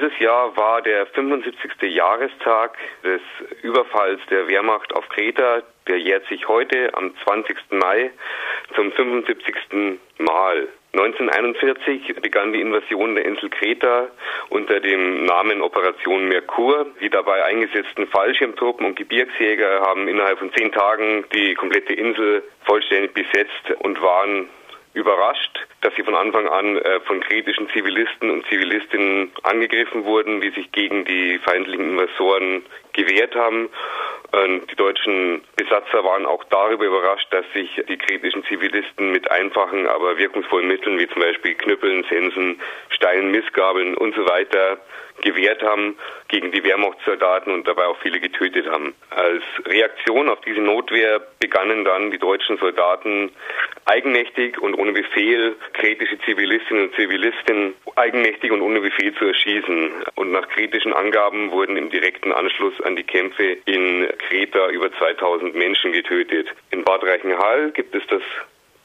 Dieses Jahr war der 75. Jahrestag des Überfalls der Wehrmacht auf Kreta. Der jährt sich heute am 20. Mai zum 75. Mal. 1941 begann die Invasion der Insel Kreta unter dem Namen Operation Merkur. Die dabei eingesetzten Fallschirmtruppen und Gebirgsjäger haben innerhalb von zehn Tagen die komplette Insel vollständig besetzt und waren überrascht, dass sie von Anfang an äh, von kretischen Zivilisten und Zivilistinnen angegriffen wurden, die sich gegen die feindlichen Invasoren gewehrt haben. Und die deutschen Besatzer waren auch darüber überrascht, dass sich die kretischen Zivilisten mit einfachen, aber wirkungsvollen Mitteln wie zum Beispiel Knüppeln, Sensen, Steinen, Missgabeln und so weiter gewehrt haben gegen die Wehrmachtssoldaten und dabei auch viele getötet haben. Als Reaktion auf diese Notwehr begannen dann die deutschen Soldaten eigenmächtig und ohne Befehl kritische Zivilistinnen und Zivilisten eigenmächtig und ohne Befehl zu erschießen. Und nach kritischen Angaben wurden im direkten Anschluss an die Kämpfe in Kreta über 2000 Menschen getötet. In Bad Reichenhall gibt es das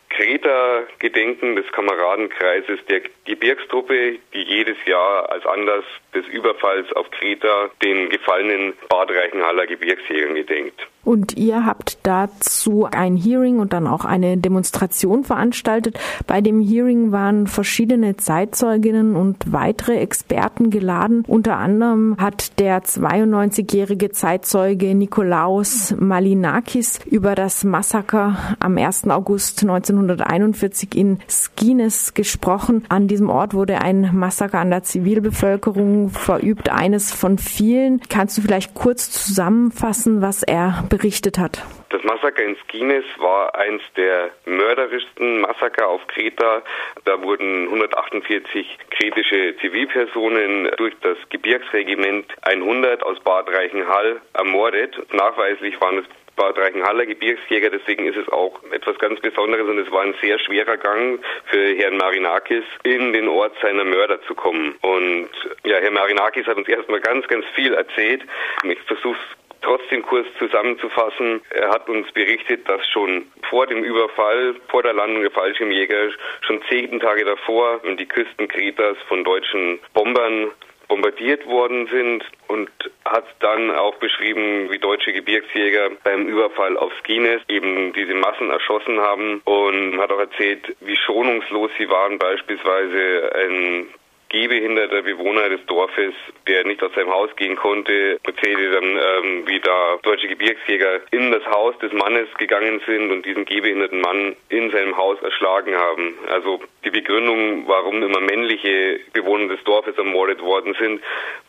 Kreta-Gedenken des Kameradenkreises der Gebirgstruppe, die jedes Jahr als Anlass des Überfalls auf Kreta den gefallenen Bad Reichenhaller Gebirgsjägern gedenkt. Und ihr habt dazu ein Hearing und dann auch eine Demonstration veranstaltet. Bei dem Hearing waren verschiedene Zeitzeuginnen und weitere Experten geladen. Unter anderem hat der 92-jährige Zeitzeuge Nikolaus Malinakis über das Massaker am 1. August 1941 in Skines gesprochen. An diesem Ort wurde ein Massaker an der Zivilbevölkerung verübt, eines von vielen. Kannst du vielleicht kurz zusammenfassen, was er berichtet hat. Das Massaker in Skines war eins der mörderischsten Massaker auf Kreta. Da wurden 148 kretische Zivilpersonen durch das Gebirgsregiment 100 aus Bad Reichenhall ermordet. Nachweislich waren es Bad Reichenhaller Gebirgsjäger, deswegen ist es auch etwas ganz Besonderes und es war ein sehr schwerer Gang für Herrn Marinakis, in den Ort seiner Mörder zu kommen. Und ja, Herr Marinakis hat uns erstmal ganz, ganz viel erzählt. Ich versuche trotzdem kurz zusammenzufassen. Er hat uns berichtet, dass schon vor dem Überfall, vor der Landung der Fallschirmjäger, schon zehn Tage davor die Küsten Kretas von deutschen Bombern bombardiert worden sind und hat dann auch beschrieben, wie deutsche Gebirgsjäger beim Überfall auf Skines eben diese Massen erschossen haben und hat auch erzählt, wie schonungslos sie waren, beispielsweise ein gehbehinderter Bewohner des Dorfes, der nicht aus seinem Haus gehen konnte, erzählte dann, ähm, wie da deutsche Gebirgsjäger in das Haus des Mannes gegangen sind und diesen gehbehinderten Mann in seinem Haus erschlagen haben. Also die Begründung, warum immer männliche Bewohner des Dorfes ermordet worden sind,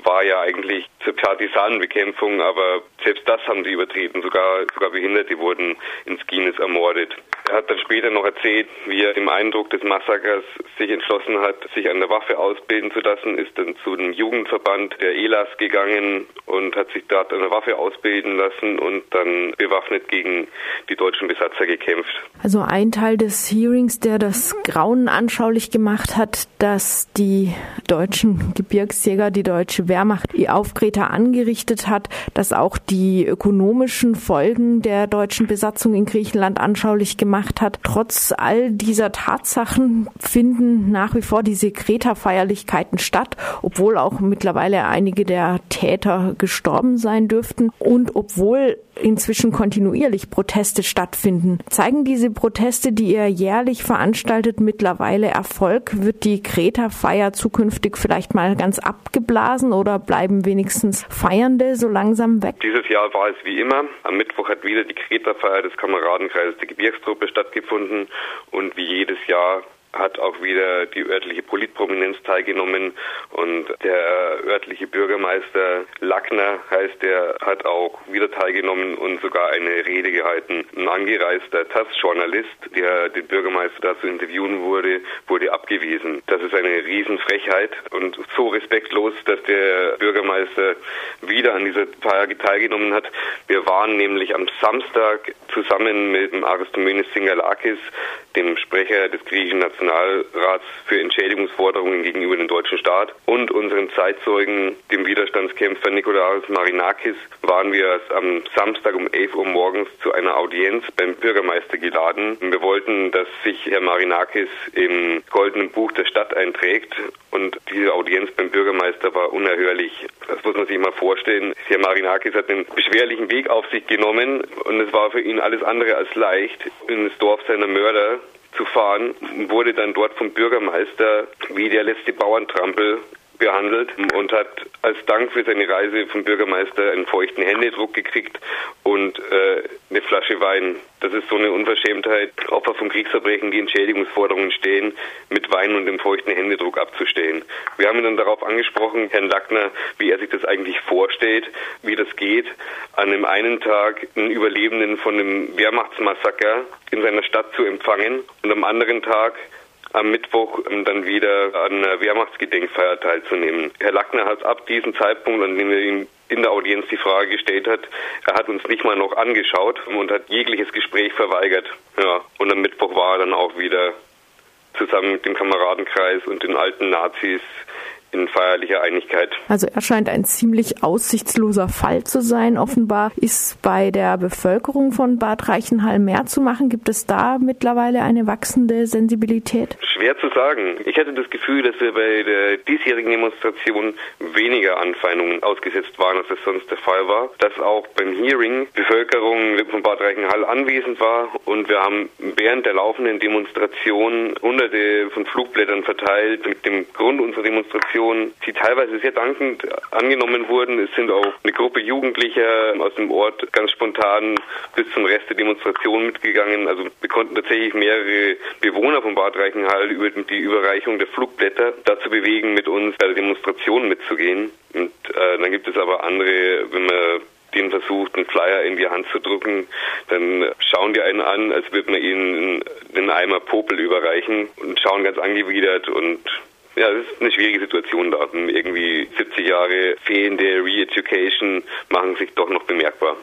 war ja eigentlich zur Partisanenbekämpfung, aber selbst das haben sie übertreten. Sogar, sogar Behinderte wurden in Skines ermordet. Er hat dann später noch erzählt, wie er im Eindruck des Massakers sich entschlossen hat, sich an der Waffe ausbilden zu lassen, ist dann zu dem Jugendverband der ELAS gegangen und hat sich dort der Waffe ausbilden lassen und dann bewaffnet gegen die deutschen Besatzer gekämpft. Also ein Teil des Hearings, der das Grauen anschaulich gemacht hat, dass die deutschen Gebirgsjäger, die deutsche Wehrmacht ihr Aufkreter angerichtet hat, dass auch die ökonomischen Folgen der deutschen Besatzung in Griechenland anschaulich gemacht hat. Trotz all dieser Tatsachen finden nach wie vor diese Kreta-Feierlichkeiten statt, obwohl auch mittlerweile einige der Täter gestorben sein dürften und obwohl inzwischen kontinuierlich Proteste stattfinden. Zeigen diese Proteste, die ihr jährlich veranstaltet, mittlerweile Erfolg? Wird die Kreta-Feier zukünftig vielleicht mal ganz abgeblasen oder bleiben wenigstens Feiernde so langsam weg? Dieses Jahr war es wie immer. Am Mittwoch hat wieder die Kreta-Feier des Kameradenkreises der Gebirgstruppe stattgefunden und wie jedes Jahr hat auch wieder die örtliche Politprominenz teilgenommen und der örtliche Bürgermeister Lackner heißt der, hat auch wieder teilgenommen und sogar eine Rede gehalten. Ein angereister TASS-Journalist, der den Bürgermeister dazu interviewen wurde, wurde abgewiesen. Das ist eine Riesenfrechheit und so respektlos, dass der Bürgermeister wieder an dieser Feier teilgenommen hat. Wir waren nämlich am Samstag zusammen mit dem Aristomenes Singalakis, dem Sprecher des griechischen Nationalrats für Entschädigungsforderungen gegenüber dem deutschen Staat und unseren Zeitzeugen, dem Widerstandskämpfer Nikolaus Marinakis, waren wir am Samstag um 11 Uhr morgens zu einer Audienz beim Bürgermeister geladen. Wir wollten, dass sich Herr Marinakis im Goldenen Buch der Stadt einträgt und diese Audienz beim Bürgermeister war unerhörlich. Das muss man sich mal vorstellen. Herr Marinakis hat einen beschwerlichen Weg auf sich genommen und es war für ihn alles andere als leicht, in das Dorf seiner Mörder zu fahren, wurde dann dort vom Bürgermeister wie der letzte Bauerntrampel behandelt und hat als Dank für seine Reise vom Bürgermeister einen feuchten Händedruck gekriegt und äh, eine Flasche Wein. Das ist so eine Unverschämtheit, Opfer von Kriegsverbrechen, die Entschädigungsforderungen stehen, mit Wein und dem feuchten Händedruck abzustehen. Wir haben ihn dann darauf angesprochen, Herrn Lackner, wie er sich das eigentlich vorstellt, wie das geht, an dem einen Tag einen Überlebenden von einem Wehrmachtsmassaker in seiner Stadt zu empfangen und am anderen Tag am Mittwoch dann wieder an einer Wehrmachtsgedenkfeier teilzunehmen. Herr Lackner hat ab diesem Zeitpunkt, an dem er ihm in der Audienz die Frage gestellt hat, er hat uns nicht mal noch angeschaut und hat jegliches Gespräch verweigert. Ja, und am Mittwoch war er dann auch wieder zusammen mit dem Kameradenkreis und den alten Nazis in feierlicher Einigkeit. Also er scheint ein ziemlich aussichtsloser Fall zu sein. Offenbar ist bei der Bevölkerung von Bad Reichenhall mehr zu machen. Gibt es da mittlerweile eine wachsende Sensibilität? Schwer zu sagen. Ich hatte das Gefühl, dass wir bei der diesjährigen Demonstration weniger Anfeindungen ausgesetzt waren, als das sonst der Fall war. Dass auch beim Hearing Bevölkerung von Bad Reichenhall anwesend war und wir haben während der laufenden Demonstration hunderte von Flugblättern verteilt mit dem Grund unserer Demonstration Aktionen, die teilweise sehr dankend angenommen wurden. Es sind auch eine Gruppe Jugendlicher aus dem Ort ganz spontan bis zum Rest der Demonstration mitgegangen. Also wir konnten tatsächlich mehrere Bewohner von Bad Reichenhall über die Überreichung der Flugblätter dazu bewegen, mit uns bei der Demonstration mitzugehen. Und äh, dann gibt es aber andere, wenn man denen versucht, einen Flyer in die Hand zu drücken, dann schauen die einen an, als würde man ihnen einen Eimer Popel überreichen und schauen ganz angewidert und ja, das ist eine schwierige Situation da. Irgendwie 70 Jahre fehlende Re-Education machen sich doch noch bemerkbar.